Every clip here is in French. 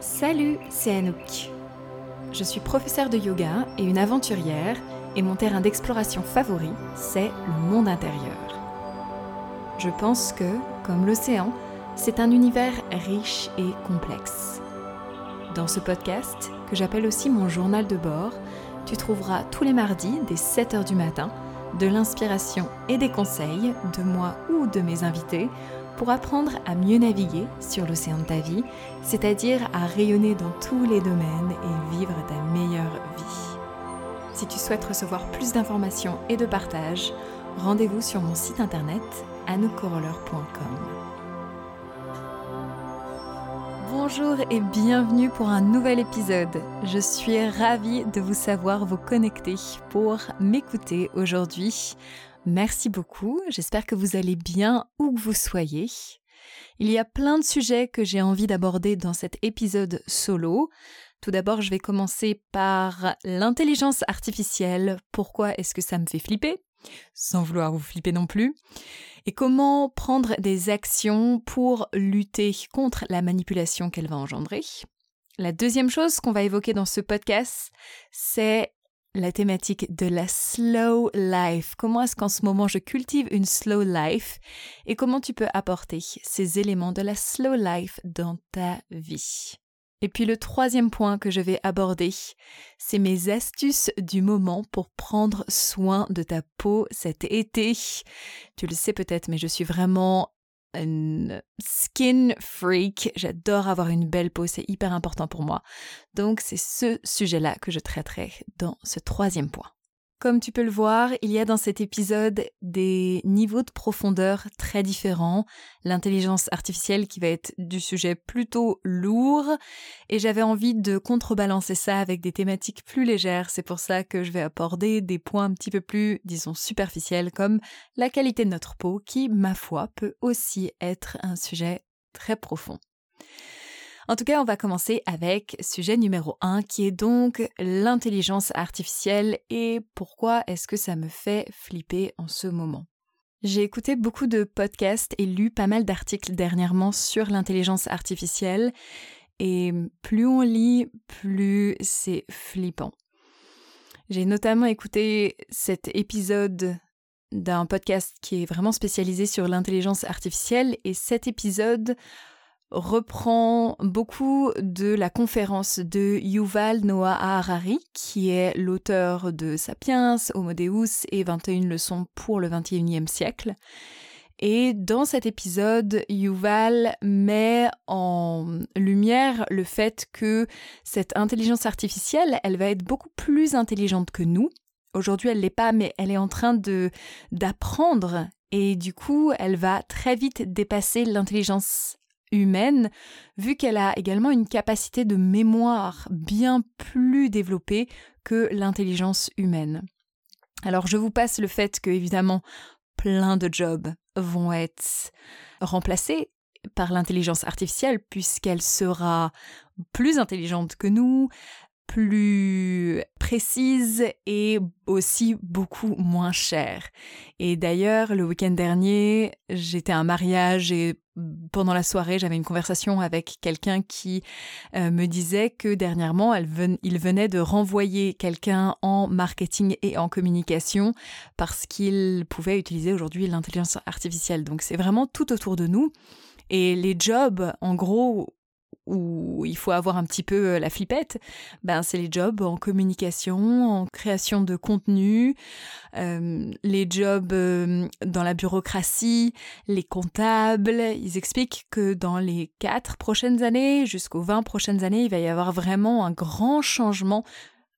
Salut, c'est Anouk. Je suis professeure de yoga et une aventurière et mon terrain d'exploration favori, c'est le monde intérieur. Je pense que, comme l'océan, c'est un univers riche et complexe. Dans ce podcast, que j'appelle aussi mon journal de bord, tu trouveras tous les mardis dès 7h du matin de l'inspiration et des conseils de moi ou de mes invités pour apprendre à mieux naviguer sur l'océan de ta vie, c'est-à-dire à rayonner dans tous les domaines et vivre ta meilleure vie. Si tu souhaites recevoir plus d'informations et de partage, rendez-vous sur mon site internet anoukoroller.com. Bonjour et bienvenue pour un nouvel épisode. Je suis ravie de vous savoir vous connecter pour m'écouter aujourd'hui. Merci beaucoup, j'espère que vous allez bien où que vous soyez. Il y a plein de sujets que j'ai envie d'aborder dans cet épisode solo. Tout d'abord, je vais commencer par l'intelligence artificielle. Pourquoi est-ce que ça me fait flipper? Sans vouloir vous flipper non plus. Et comment prendre des actions pour lutter contre la manipulation qu'elle va engendrer? La deuxième chose qu'on va évoquer dans ce podcast, c'est la thématique de la slow life. Comment est-ce qu'en ce moment je cultive une slow life et comment tu peux apporter ces éléments de la slow life dans ta vie? Et puis le troisième point que je vais aborder, c'est mes astuces du moment pour prendre soin de ta peau cet été. Tu le sais peut-être, mais je suis vraiment une skin freak. J'adore avoir une belle peau, c'est hyper important pour moi. Donc c'est ce sujet-là que je traiterai dans ce troisième point. Comme tu peux le voir, il y a dans cet épisode des niveaux de profondeur très différents. L'intelligence artificielle qui va être du sujet plutôt lourd et j'avais envie de contrebalancer ça avec des thématiques plus légères. C'est pour ça que je vais aborder des points un petit peu plus, disons, superficiels comme la qualité de notre peau qui, ma foi, peut aussi être un sujet très profond. En tout cas, on va commencer avec sujet numéro 1 qui est donc l'intelligence artificielle et pourquoi est-ce que ça me fait flipper en ce moment. J'ai écouté beaucoup de podcasts et lu pas mal d'articles dernièrement sur l'intelligence artificielle et plus on lit, plus c'est flippant. J'ai notamment écouté cet épisode d'un podcast qui est vraiment spécialisé sur l'intelligence artificielle et cet épisode reprend beaucoup de la conférence de Yuval Noah Harari, qui est l'auteur de Sapiens, Homo Deus et 21 leçons pour le 21e siècle. Et dans cet épisode, Yuval met en lumière le fait que cette intelligence artificielle, elle va être beaucoup plus intelligente que nous. Aujourd'hui, elle l'est pas, mais elle est en train de d'apprendre et du coup, elle va très vite dépasser l'intelligence humaine, vu qu'elle a également une capacité de mémoire bien plus développée que l'intelligence humaine. Alors je vous passe le fait que évidemment plein de jobs vont être remplacés par l'intelligence artificielle puisqu'elle sera plus intelligente que nous, plus précise et aussi beaucoup moins chère. Et d'ailleurs, le week-end dernier, j'étais à un mariage et pendant la soirée, j'avais une conversation avec quelqu'un qui euh, me disait que dernièrement, il venait de renvoyer quelqu'un en marketing et en communication parce qu'il pouvait utiliser aujourd'hui l'intelligence artificielle. Donc c'est vraiment tout autour de nous. Et les jobs, en gros, où il faut avoir un petit peu euh, la flippette, ben c'est les jobs en communication, en création de contenu, euh, les jobs euh, dans la bureaucratie, les comptables. Ils expliquent que dans les quatre prochaines années, jusqu'aux 20 prochaines années, il va y avoir vraiment un grand changement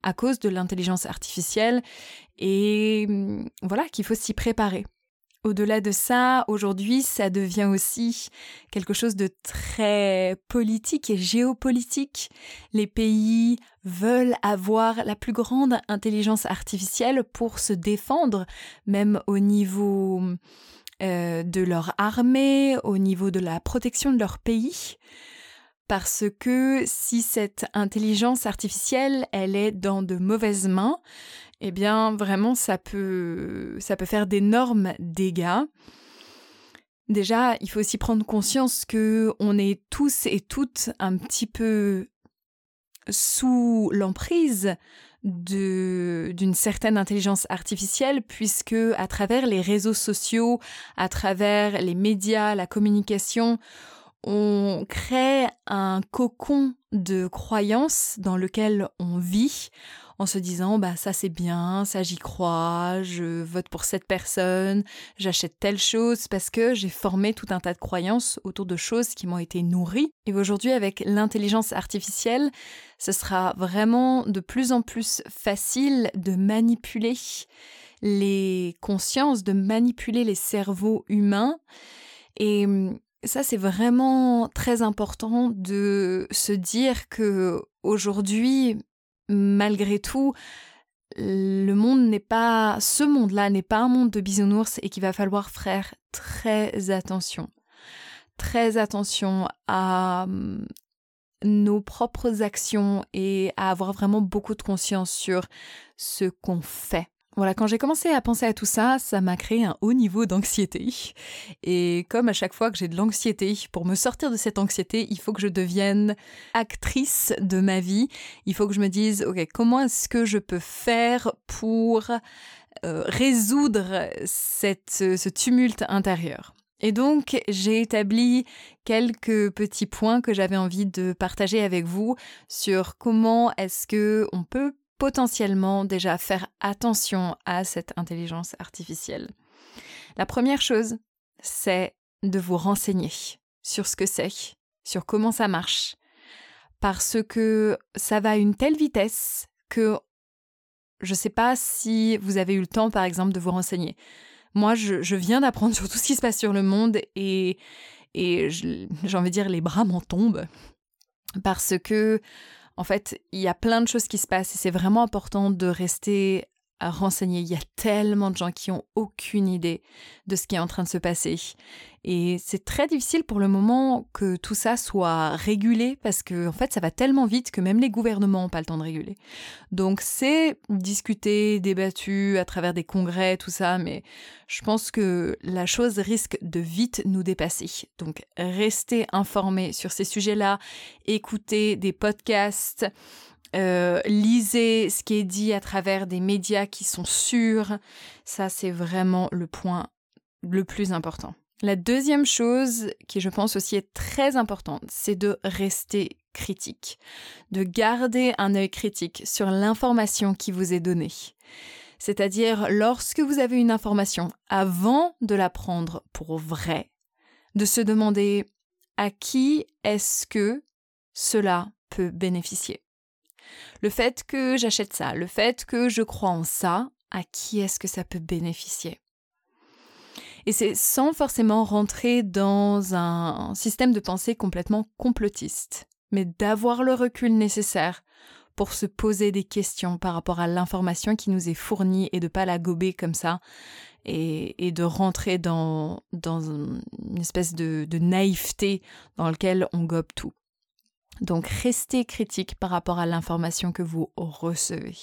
à cause de l'intelligence artificielle et voilà qu'il faut s'y préparer. Au-delà de ça, aujourd'hui, ça devient aussi quelque chose de très politique et géopolitique. Les pays veulent avoir la plus grande intelligence artificielle pour se défendre, même au niveau euh, de leur armée, au niveau de la protection de leur pays. Parce que si cette intelligence artificielle, elle est dans de mauvaises mains, eh bien vraiment ça peut, ça peut faire d'énormes dégâts. Déjà, il faut aussi prendre conscience que on est tous et toutes un petit peu sous l'emprise d'une certaine intelligence artificielle puisque à travers les réseaux sociaux, à travers les médias, la communication, on crée un cocon de croyances dans lequel on vit en se disant bah ça c'est bien, ça j'y crois, je vote pour cette personne, j'achète telle chose parce que j'ai formé tout un tas de croyances autour de choses qui m'ont été nourries. Et aujourd'hui avec l'intelligence artificielle, ce sera vraiment de plus en plus facile de manipuler les consciences, de manipuler les cerveaux humains et ça, c'est vraiment très important de se dire que aujourd'hui, malgré tout, le monde n'est pas, ce monde-là n'est pas un monde de bisounours et qu'il va falloir faire très attention. Très attention à hum, nos propres actions et à avoir vraiment beaucoup de conscience sur ce qu'on fait. Voilà, quand j'ai commencé à penser à tout ça, ça m'a créé un haut niveau d'anxiété. Et comme à chaque fois que j'ai de l'anxiété, pour me sortir de cette anxiété, il faut que je devienne actrice de ma vie. Il faut que je me dise, ok, comment est-ce que je peux faire pour euh, résoudre cette, ce tumulte intérieur? Et donc, j'ai établi quelques petits points que j'avais envie de partager avec vous sur comment est-ce que on peut potentiellement déjà faire attention à cette intelligence artificielle. La première chose, c'est de vous renseigner sur ce que c'est, sur comment ça marche, parce que ça va à une telle vitesse que je ne sais pas si vous avez eu le temps, par exemple, de vous renseigner. Moi, je, viens d'apprendre sur tout ce qui se passe sur le monde et, et j'ai envie de dire, les bras m'en tombent parce que en fait, il y a plein de choses qui se passent et c'est vraiment important de rester renseigner. Il y a tellement de gens qui ont aucune idée de ce qui est en train de se passer. Et c'est très difficile pour le moment que tout ça soit régulé parce que, en fait, ça va tellement vite que même les gouvernements n'ont pas le temps de réguler. Donc, c'est discuté, débattu à travers des congrès, tout ça, mais je pense que la chose risque de vite nous dépasser. Donc, restez informés sur ces sujets-là, écoutez des podcasts. Euh, lisez ce qui est dit à travers des médias qui sont sûrs. Ça, c'est vraiment le point le plus important. La deuxième chose qui, je pense aussi est très importante, c'est de rester critique, de garder un œil critique sur l'information qui vous est donnée. C'est-à-dire, lorsque vous avez une information, avant de la prendre pour vraie, de se demander à qui est-ce que cela peut bénéficier. Le fait que j'achète ça, le fait que je crois en ça, à qui est-ce que ça peut bénéficier? Et c'est sans forcément rentrer dans un système de pensée complètement complotiste, mais d'avoir le recul nécessaire pour se poser des questions par rapport à l'information qui nous est fournie et de pas la gober comme ça et, de rentrer dans, une espèce de, de naïveté dans laquelle on gobe tout. Donc restez critique par rapport à l'information que vous recevez.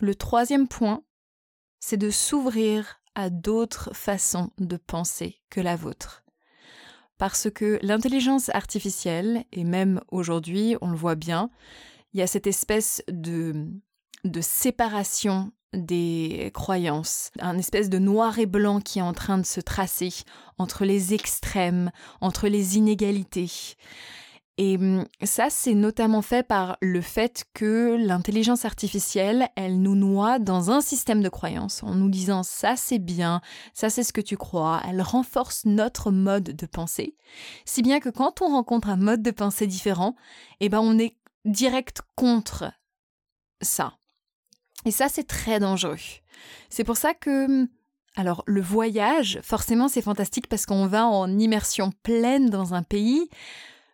Le troisième point, c'est de s'ouvrir à d'autres façons de penser que la vôtre. Parce que l'intelligence artificielle, et même aujourd'hui, on le voit bien, il y a cette espèce de, de séparation des croyances, un espèce de noir et blanc qui est en train de se tracer entre les extrêmes, entre les inégalités. Et hum, ça, c'est notamment fait par le fait que l'intelligence artificielle, elle nous noie dans un système de croyances en nous disant ça c'est bien, ça c'est ce que tu crois. Elle renforce notre mode de pensée. Si bien que quand on rencontre un mode de pensée différent, eh ben on est direct contre ça. Et ça, c'est très dangereux. C'est pour ça que hum, alors le voyage, forcément c'est fantastique parce qu'on va en immersion pleine dans un pays.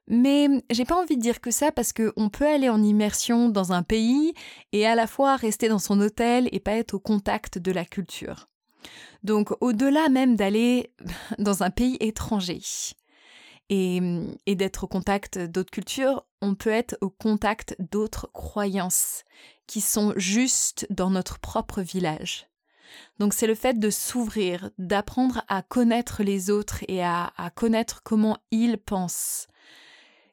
Mais j'ai pas envie de dire que ça parce qu'on peut aller en immersion dans un pays et à la fois rester dans son hôtel et pas être au contact de la culture. Donc au-delà même d'aller dans un pays étranger et, et d'être au contact d'autres cultures, on peut être au contact d'autres croyances qui sont juste dans notre propre village. Donc c'est le fait de s'ouvrir, d'apprendre à connaître les autres et à connaître comment ils pensent,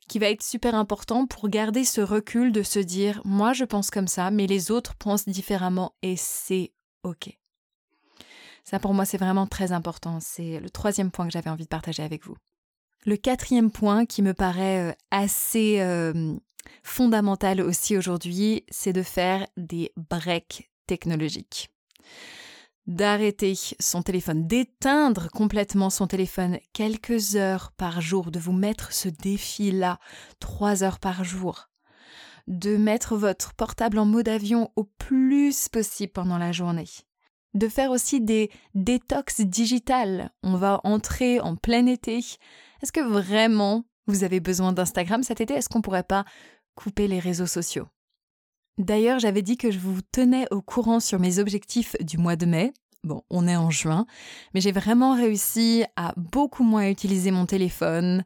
qui va être super important pour garder ce recul de se dire moi je pense comme ça, mais les autres pensent différemment et c'est ok. Ça pour moi c'est vraiment très important. C'est le troisième point que j'avais envie de partager avec vous. Le quatrième point qui me paraît euh, assez euh, fondamental aussi aujourd'hui, c'est de faire des breaks technologiques d'arrêter son téléphone, d'éteindre complètement son téléphone quelques heures par jour, de vous mettre ce défi-là, trois heures par jour, de mettre votre portable en mode avion au plus possible pendant la journée, de faire aussi des détox digitales. On va entrer en plein été. Est-ce que vraiment vous avez besoin d'Instagram cet été? Est-ce qu'on pourrait pas couper les réseaux sociaux? D'ailleurs, j'avais dit que je vous tenais au courant sur mes objectifs du mois de mai. Bon, on est en juin, mais j'ai vraiment réussi à beaucoup moins utiliser mon téléphone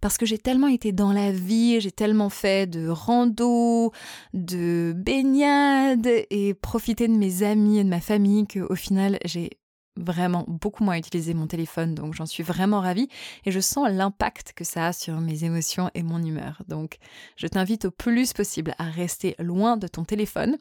parce que j'ai tellement été dans la vie, j'ai tellement fait de rando, de baignade et profité de mes amis et de ma famille qu'au final, j'ai vraiment beaucoup moins utilisé mon téléphone, donc j'en suis vraiment ravie et je sens l'impact que ça a sur mes émotions et mon humeur. Donc je t'invite au plus possible à rester loin de ton téléphone.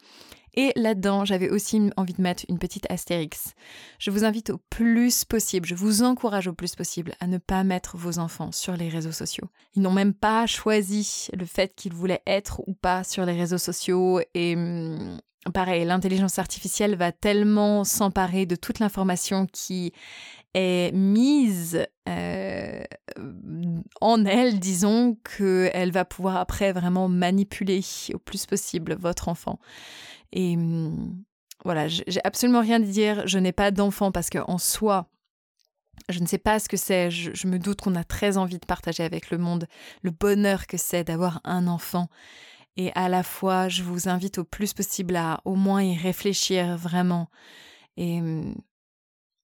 Et là-dedans, j'avais aussi envie de mettre une petite astérix. Je vous invite au plus possible, je vous encourage au plus possible à ne pas mettre vos enfants sur les réseaux sociaux. Ils n'ont même pas choisi le fait qu'ils voulaient être ou pas sur les réseaux sociaux et hum, pareil, l'intelligence artificielle va tellement s'emparer de toute l'information qui est mise euh, en elle, disons, qu'elle va pouvoir après vraiment manipuler au plus possible votre enfant. Et hum, voilà, j'ai absolument rien à dire, je n'ai pas d'enfant parce qu'en soi, je ne sais pas ce que c'est, je me doute qu'on a très envie de partager avec le monde le bonheur que c'est d'avoir un enfant. Et à la fois, je vous invite au plus possible à au moins y réfléchir vraiment. Et hum,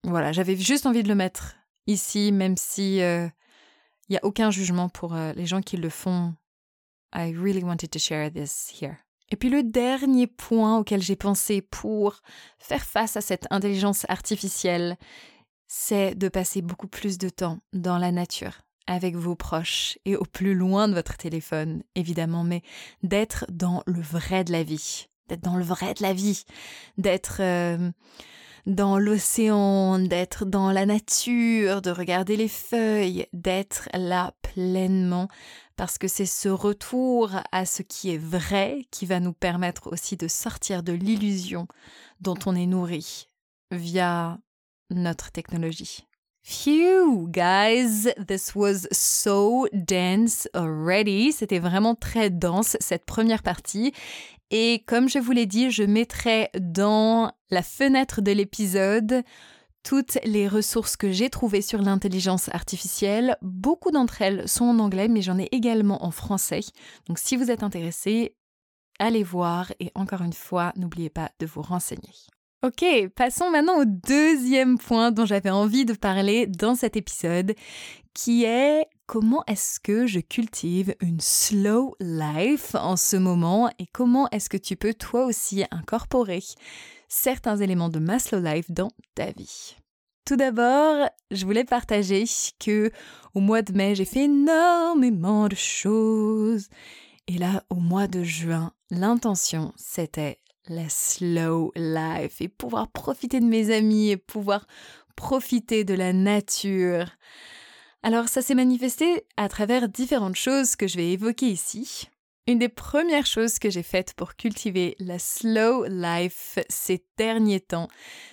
voilà, j'avais juste envie de le mettre ici, même si il euh, n'y a aucun jugement pour euh, les gens qui le font. I really wanted to share this here. Et puis le dernier point auquel j'ai pensé pour faire face à cette intelligence artificielle, c'est de passer beaucoup plus de temps dans la nature avec vos proches et au plus loin de votre téléphone, évidemment, mais d'être dans le vrai de la vie, d'être dans le vrai de la vie, d'être euh, dans l'océan, d'être dans la nature, de regarder les feuilles, d'être là pleinement, parce que c'est ce retour à ce qui est vrai qui va nous permettre aussi de sortir de l'illusion dont on est nourri via notre technologie. Phew, guys, this was so dense already. C'était vraiment très dense cette première partie. Et comme je vous l'ai dit, je mettrai dans la fenêtre de l'épisode toutes les ressources que j'ai trouvées sur l'intelligence artificielle. Beaucoup d'entre elles sont en anglais, mais j'en ai également en français. Donc si vous êtes intéressé, allez voir et encore une fois, n'oubliez pas de vous renseigner. Ok, passons maintenant au deuxième point dont j'avais envie de parler dans cet épisode, qui est comment est-ce que je cultive une slow life en ce moment et comment est-ce que tu peux toi aussi incorporer certains éléments de ma slow life dans ta vie. Tout d'abord, je voulais partager que au mois de mai, j'ai fait énormément de choses. Et là, au mois de juin, l'intention, c'était la slow life et pouvoir profiter de mes amis et pouvoir profiter de la nature. Alors ça s'est manifesté à travers différentes choses que je vais évoquer ici. Une des premières choses que j'ai faites pour cultiver la slow life ces derniers temps,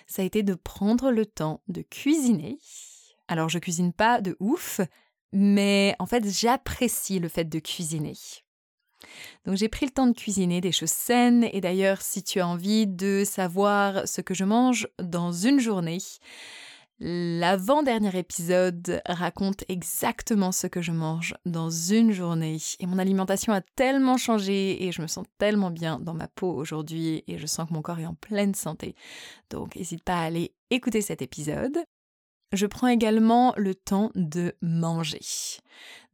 ça a été de prendre le temps de cuisiner. Alors je cuisine pas de ouf, mais en fait j'apprécie le fait de cuisiner. Donc j'ai pris le temps de cuisiner des choses saines et d'ailleurs si tu as envie de savoir ce que je mange dans une journée, L'avant-dernier épisode raconte exactement ce que je mange dans une journée et mon alimentation a tellement changé et je me sens tellement bien dans ma peau aujourd'hui et je sens que mon corps est en pleine santé. Donc n'hésite pas à aller écouter cet épisode. Je prends également le temps de manger.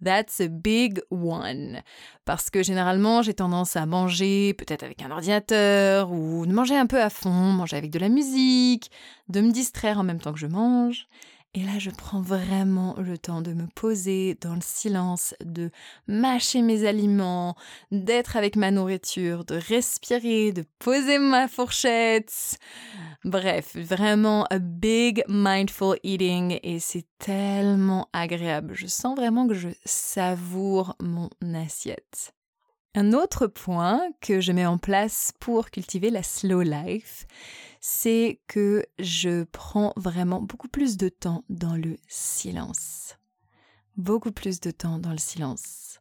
That's a big one. Parce que généralement, j'ai tendance à manger peut-être avec un ordinateur ou de manger un peu à fond, manger avec de la musique, de me distraire en même temps que je mange. Et là, je prends vraiment le temps de me poser dans le silence, de mâcher mes aliments, d'être avec ma nourriture, de respirer, de poser ma fourchette. Bref, vraiment a big mindful eating et c'est tellement agréable. Je sens vraiment que je savoure mon assiette. Un autre point que je mets en place pour cultiver la slow life, c'est que je prends vraiment beaucoup plus de temps dans le silence. Beaucoup plus de temps dans le silence.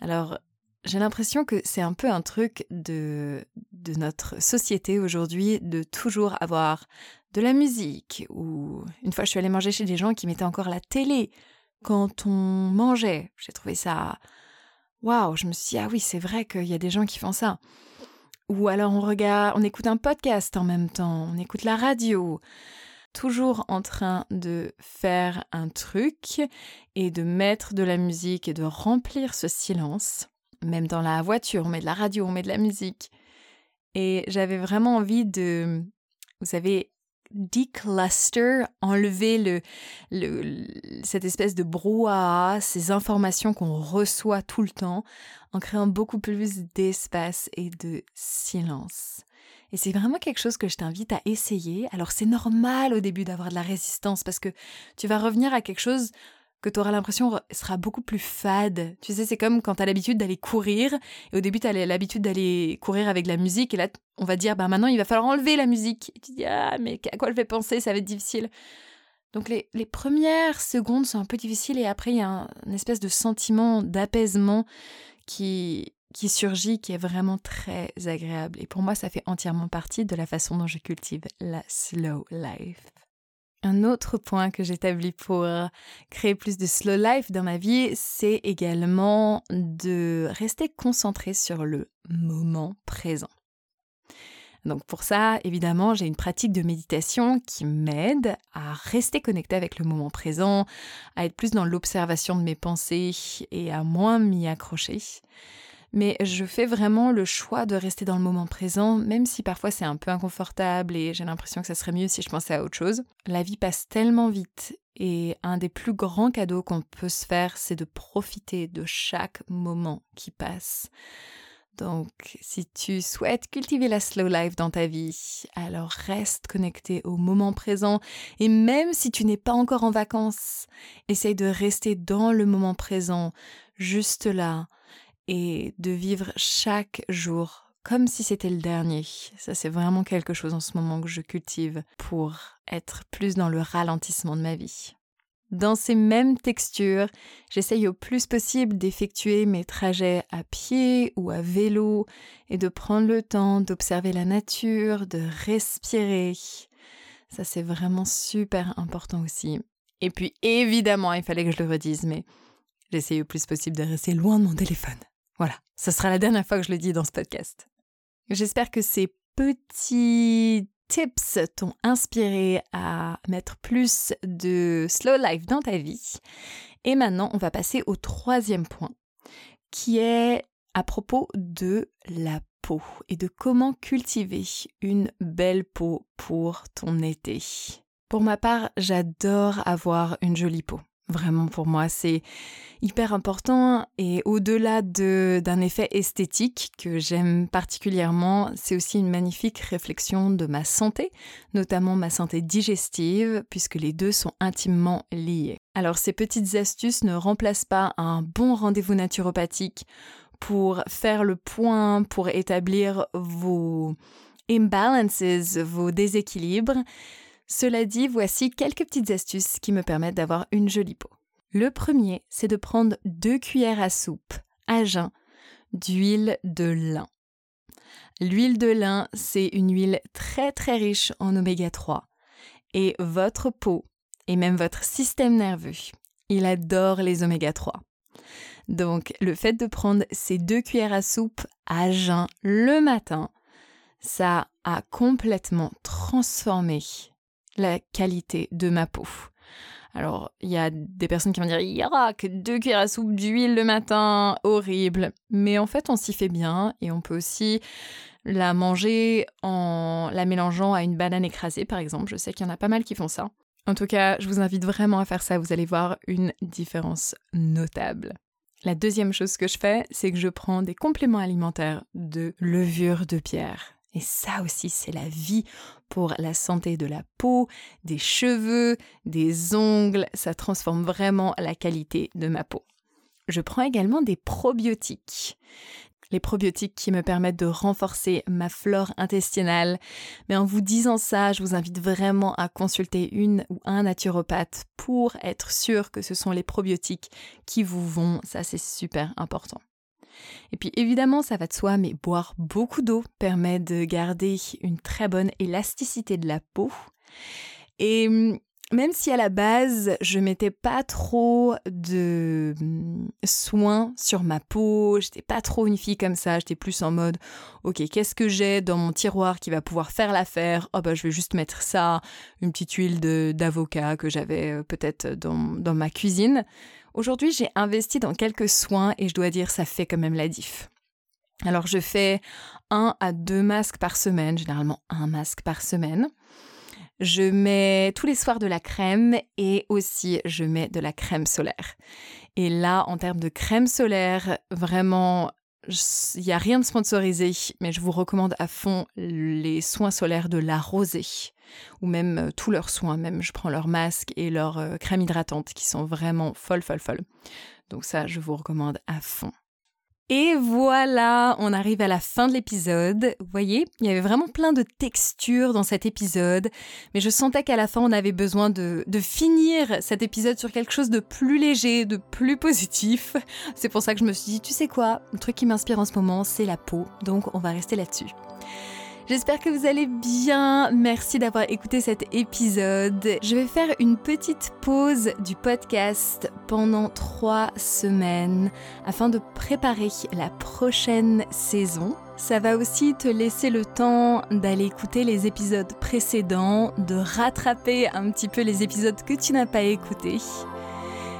Alors, j'ai l'impression que c'est un peu un truc de, de notre société aujourd'hui de toujours avoir de la musique. Ou une fois, je suis allée manger chez des gens qui mettaient encore la télé quand on mangeait. J'ai trouvé ça. Waouh! Je me suis dit, ah oui, c'est vrai qu'il y a des gens qui font ça. Ou alors on regarde, on écoute un podcast en même temps, on écoute la radio. Toujours en train de faire un truc et de mettre de la musique et de remplir ce silence. Même dans la voiture, on met de la radio, on met de la musique. Et j'avais vraiment envie de, vous savez, decluster, enlever le, cette espèce de brouhaha, ces informations qu'on reçoit tout le temps, en créant beaucoup plus d'espace et de silence. Et c'est vraiment quelque chose que je t'invite à essayer. Alors c'est normal au début d'avoir de la résistance parce que tu vas revenir à quelque chose que tu auras l'impression sera beaucoup plus fade. Tu sais, c'est comme quand tu as l'habitude d'aller courir, et au début tu as l'habitude d'aller courir avec la musique, et là on va dire, bah maintenant il va falloir enlever la musique. Tu dis, ah mais à quoi je vais penser, ça va être difficile. Donc les, les premières secondes sont un peu difficiles, et après il y a un, une espèce de sentiment d'apaisement qui, qui surgit, qui est vraiment très agréable. Et pour moi, ça fait entièrement partie de la façon dont je cultive la slow life. Un autre point que j'établis pour créer plus de slow life dans ma vie, c'est également de rester concentré sur le moment présent. Donc pour ça, évidemment, j'ai une pratique de méditation qui m'aide à rester connecté avec le moment présent, à être plus dans l'observation de mes pensées et à moins m'y accrocher mais je fais vraiment le choix de rester dans le moment présent, même si parfois c'est un peu inconfortable et j'ai l'impression que ça serait mieux si je pensais à autre chose. La vie passe tellement vite et un des plus grands cadeaux qu'on peut se faire, c'est de profiter de chaque moment qui passe. Donc, si tu souhaites cultiver la slow life dans ta vie, alors reste connecté au moment présent et même si tu n'es pas encore en vacances, essaye de rester dans le moment présent, juste là, et de vivre chaque jour comme si c'était le dernier. Ça, c'est vraiment quelque chose en ce moment que je cultive pour être plus dans le ralentissement de ma vie. Dans ces mêmes textures, j'essaye au plus possible d'effectuer mes trajets à pied ou à vélo et de prendre le temps d'observer la nature, de respirer. Ça, c'est vraiment super important aussi. Et puis, évidemment, il fallait que je le redise, mais j'essaye au plus possible de rester loin de mon téléphone. Voilà, ce sera la dernière fois que je le dis dans ce podcast. J'espère que ces petits tips t'ont inspiré à mettre plus de slow life dans ta vie. Et maintenant, on va passer au troisième point, qui est à propos de la peau et de comment cultiver une belle peau pour ton été. Pour ma part, j'adore avoir une jolie peau. Vraiment, pour moi, c'est hyper important. Et au-delà d'un effet esthétique que j'aime particulièrement, c'est aussi une magnifique réflexion de ma santé, notamment ma santé digestive, puisque les deux sont intimement liés. Alors, ces petites astuces ne remplacent pas un bon rendez-vous naturopathique pour faire le point, pour établir vos imbalances, vos déséquilibres. Cela dit, voici quelques petites astuces qui me permettent d'avoir une jolie peau. Le premier, c'est de prendre deux cuillères à soupe à jeun d'huile de lin. L'huile de lin, c'est une huile très très riche en oméga 3 et votre peau et même votre système nerveux, il adore les oméga 3. Donc le fait de prendre ces deux cuillères à soupe à jeun le matin, ça a complètement transformé la qualité de ma peau. Alors, il y a des personnes qui vont dire que deux cuillères à soupe d'huile le matin, horrible. Mais en fait, on s'y fait bien et on peut aussi la manger en la mélangeant à une banane écrasée, par exemple. Je sais qu'il y en a pas mal qui font ça. En tout cas, je vous invite vraiment à faire ça, vous allez voir une différence notable. La deuxième chose que je fais, c'est que je prends des compléments alimentaires de levure de pierre. Et ça aussi, c'est la vie pour la santé de la peau, des cheveux, des ongles. Ça transforme vraiment la qualité de ma peau. Je prends également des probiotiques les probiotiques qui me permettent de renforcer ma flore intestinale. Mais en vous disant ça, je vous invite vraiment à consulter une ou un naturopathe pour être sûr que ce sont les probiotiques qui vous vont. Ça, c'est super important. Et puis évidemment, ça va de soi, mais boire beaucoup d'eau permet de garder une très bonne élasticité de la peau. Et hum, même si à la base, je mettais pas trop de mm, soins sur ma peau, j'étais pas trop une fille comme ça, j'étais plus en mode OK, qu'est-ce que j'ai dans mon tiroir qui va pouvoir faire l'affaire? Oh bah je vais juste mettre ça, une petite huile d'avocat que j'avais euh, peut-être dans ma cuisine. Aujourd'hui, j'ai investi dans quelques soins et je dois dire ça fait quand même la diff. Alors je fais un à deux masques par semaine, généralement un masque par semaine. Je mets tous les soirs de la crème et aussi je mets de la crème solaire. Et là, en termes de crème solaire, vraiment, il n'y a rien de sponsorisé, mais je vous recommande à fond les soins solaires de la rosée, ou même euh, tous leurs soins, même je prends leur masque et leur euh, crème hydratante qui sont vraiment folles, folles, folles. Donc ça, je vous recommande à fond. Et voilà, on arrive à la fin de l'épisode. Vous voyez, il y avait vraiment plein de textures dans cet épisode, mais je sentais qu'à la fin, on avait besoin de, de, finir cet épisode sur quelque chose de plus léger, de plus positif. C'est pour ça que je me suis dit, tu sais quoi, le truc qui m'inspire en ce moment, c'est la peau, donc on va rester là-dessus. J'espère que vous allez bien. Merci d'avoir écouté cet épisode. Je vais faire une petite pause du podcast pendant trois semaines afin de préparer la prochaine saison. Ça va aussi te laisser le temps d'aller écouter les épisodes précédents, de rattraper un petit peu les épisodes que tu n'as pas écoutés.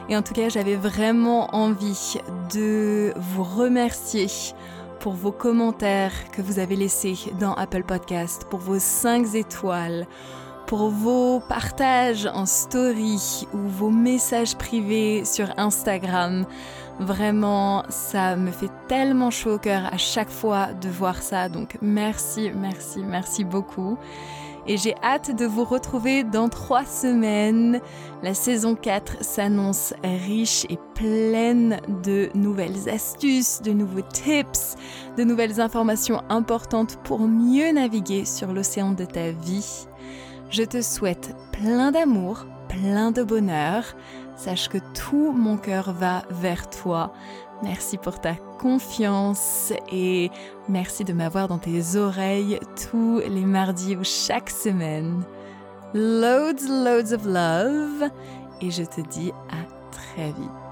Et en tout cas, j'avais vraiment envie de vous remercier pour vos commentaires que vous avez laissés dans Apple Podcast, pour vos 5 étoiles, pour vos partages en story ou vos messages privés sur Instagram. Vraiment, ça me fait tellement chaud au cœur à chaque fois de voir ça. Donc merci, merci, merci beaucoup et j'ai hâte de vous retrouver dans trois semaines. La saison 4 s'annonce riche et pleine de nouvelles astuces, de nouveaux tips, de nouvelles informations importantes pour mieux naviguer sur l'océan de ta vie. Je te souhaite plein d'amour, plein de bonheur. Sache que tout mon cœur va vers toi. Merci pour ta confiance et merci de m'avoir dans tes oreilles tous les mardis ou chaque semaine. Loads, loads of love et je te dis à très vite.